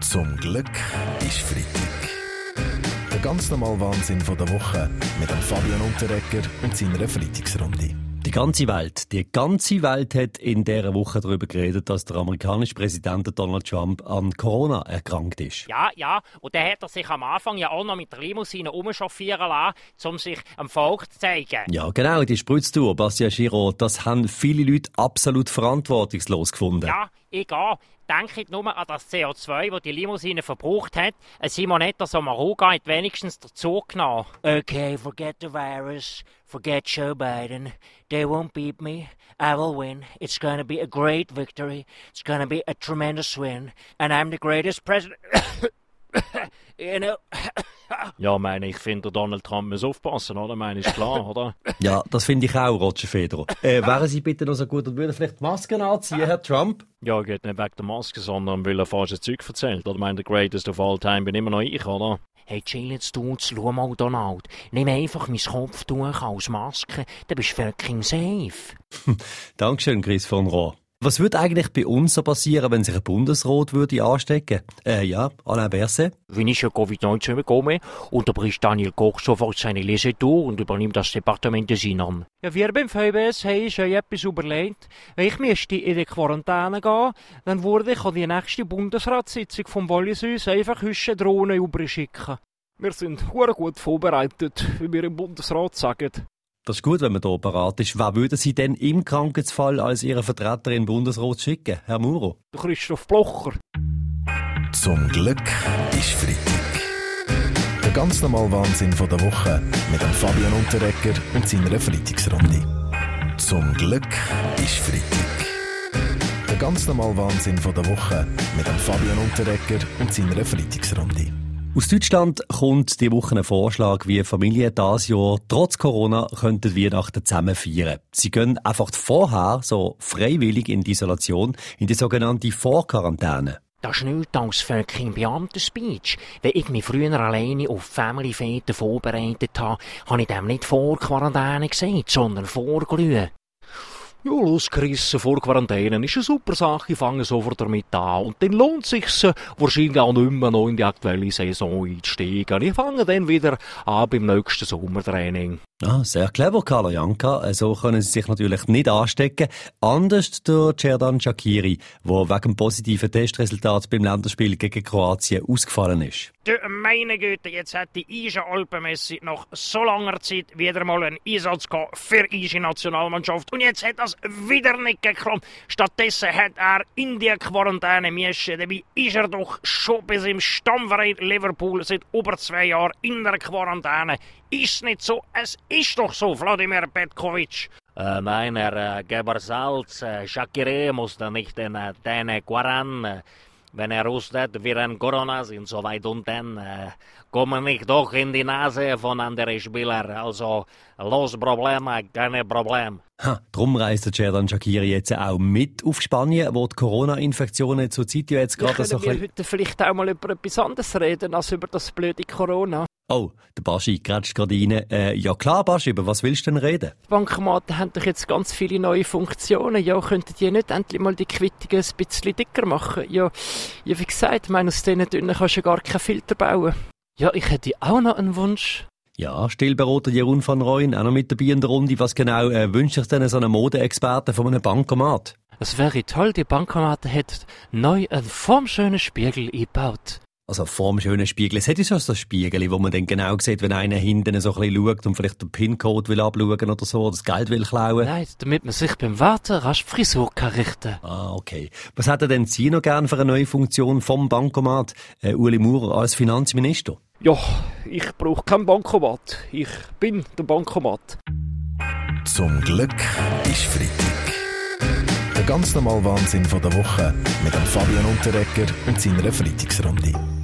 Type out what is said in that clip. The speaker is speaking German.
Zum Glück ist Freitag. Der ganz normale Wahnsinn von der Woche mit dem Fabian Unterrecker und seiner Freitagsrunde. Die ganze Welt, die ganze Welt hat in dieser Woche darüber geredet, dass der amerikanische Präsident Donald Trump an Corona erkrankt ist. Ja, ja. Und dann hat er sich am Anfang ja auch noch mit der Limousine umchauffieren lassen, um sich am Volk zu zeigen. Ja, genau, die Spritztour, Bastian Giraud, das haben viele Leute absolut verantwortungslos gefunden. Ja, gehe. Denkt nur an das CO2, das die Limousine verbraucht hat. Ein Simonetta Sommaruga hat wenigstens dazu genommen. Okay, forget the virus. Forget Joe Biden. They won't beat me. I will win. It's gonna be a great victory. It's gonna be a tremendous win. And I'm the greatest president. Ja, meine, ich finde, Donald Trump muss aufpassen, oder? Meine, ist klar, oder? Ja, das finde ich auch, Roger Federer. Äh, wären Sie bitte noch so gut und würden vielleicht die Masken anziehen, Herr Trump? Ja, geht nicht wegen der Maske, sondern weil er falsches Zeug erzählt. Oder meine, der greatest of all time bin immer noch ich, oder? Hey, chill jetzt du, schau mal, Donald. Nimm einfach mein Kopftuch als Maske, dann bist du fucking safe. Dankeschön, Chris von Rohr. Was würde eigentlich bei uns so passieren, wenn sich ein Bundesrat würde anstecken? Äh, ja, Alain Berset. Wenn ich ja Covid-19 bekomme, unterbricht Daniel Koch sofort seine Lesetour und übernimmt das Departement des Innern. Ja, wir beim VBS haben uns ja etwas überlegt. Wenn ich müsste in die Quarantäne gehen, dann würde ich an die nächste Bundesratssitzung vom Wallisüß einfach hüsche Drohnen überschicken. Wir sind hure gut vorbereitet, wie wir im Bundesrat sagen. Das ist gut, wenn man hier parat ist. Wer würden Sie denn im Krankheitsfall als Ihren Vertreter in den Bundesrat schicken, Herr Muro? Christoph Blocher. Zum Glück ist Freitag. Der ganz normale Wahnsinn von der Woche mit dem Fabian Unterrecker und seiner Freitagsrunde. Zum Glück ist Freitag. Der ganz normale Wahnsinn von der Woche mit dem Fabian Unterrecker und seiner Freitagsrunde. Aus Deutschland kommt die Woche ein Vorschlag, wie Familien dieses Jahr trotz Corona könnten Weihnachten zusammen feiern. Sie gehen einfach vorher so freiwillig in die Isolation, in die sogenannte Vorquarantäne. Das ist nichts als fucking Beamtenspeech. Wenn ich mich früher alleine auf Family Fete vorbereitet habe, habe ich dem nicht vor Quarantäne gesagt, sondern vorglühen. Ja, losgerissen vor Quarantäne ist eine super Sache, ich fange sofort damit an. Und dann lohnt es sich wahrscheinlich auch nicht mehr noch in die aktuelle Saison einzusteigen. Ich fange dann wieder an beim nächsten Sommertraining. Ah, sehr clever, Carlo Janka. So können Sie sich natürlich nicht anstecken. Anders der Cerdan Shakiri, der wegen positiven Testresultats beim Länderspiel gegen Kroatien ausgefallen ist. Du, meine Güte, jetzt hat die Ische Alpenmesse nach so langer Zeit wieder mal einen Einsatz gehabt für die Ische Nationalmannschaft. Und jetzt hat das wieder nicht geklappt. Stattdessen hat er in die Quarantäne müssen. Dabei ist er doch schon bis im Stammverein Liverpool seit über zwei Jahren in der Quarantäne. Ist nicht so, es ist doch so, Wladimir Petkovic. Äh, nein, Herr äh, Gebersalz, äh, Shakire muss da nicht in äh, deine Quarantäne. Wenn er hustet, wir ein Corona sind so weit unten, äh, kommen nicht doch in die Nase von anderen Spielern. Also, los Probleme, keine Problem. Ha, drum reist der Cerdan Shakiri jetzt auch mit auf Spanien, wo die Corona-Infektionen zurzeit ja jetzt gerade so ein wir bisschen... heute vielleicht auch mal über etwas anderes reden als über das blöde Corona. Oh, der Baschi grätscht gerade rein. Äh, ja klar, Baschi, über was willst du denn reden? Die Bankomaten haben doch jetzt ganz viele neue Funktionen. Ja, könnten die nicht endlich mal die Quittungen ein bisschen dicker machen? Ja, ja wie gesagt, ich meine, aus diesen dünnen kannst du ja gar keinen Filter bauen. Ja, ich hätte auch noch einen Wunsch. Ja, Stillberater Jeroen van Rooyen, auch noch mit dabei in der Runde. Was genau äh, wünscht sich denn so ein Modeexperte von einem Bankomat? Es wäre toll, die Bankomaten hätten neu einen formschönen Spiegel eingebaut. Also vorm schönen Spiegel. Es hat ja so ein Spiegel, wo man dann genau sieht, wenn einer hinten so ein bisschen schaut und vielleicht den PIN-Code will abschauen oder so, oder das Geld will klauen. Nein, damit man sich beim Warten rasch die Frisur kann richten Ah, okay. Was hätte denn Sie noch gern für eine neue Funktion vom Bankomat, äh, Uli Maurer, als Finanzminister? Ja, ich brauche kein Bankomat. Ich bin der Bankomat. Zum Glück ist Freitag. Der ganz normale Wahnsinn von der Woche mit dem Fabian Unterrecker und seiner Freitagsrunde.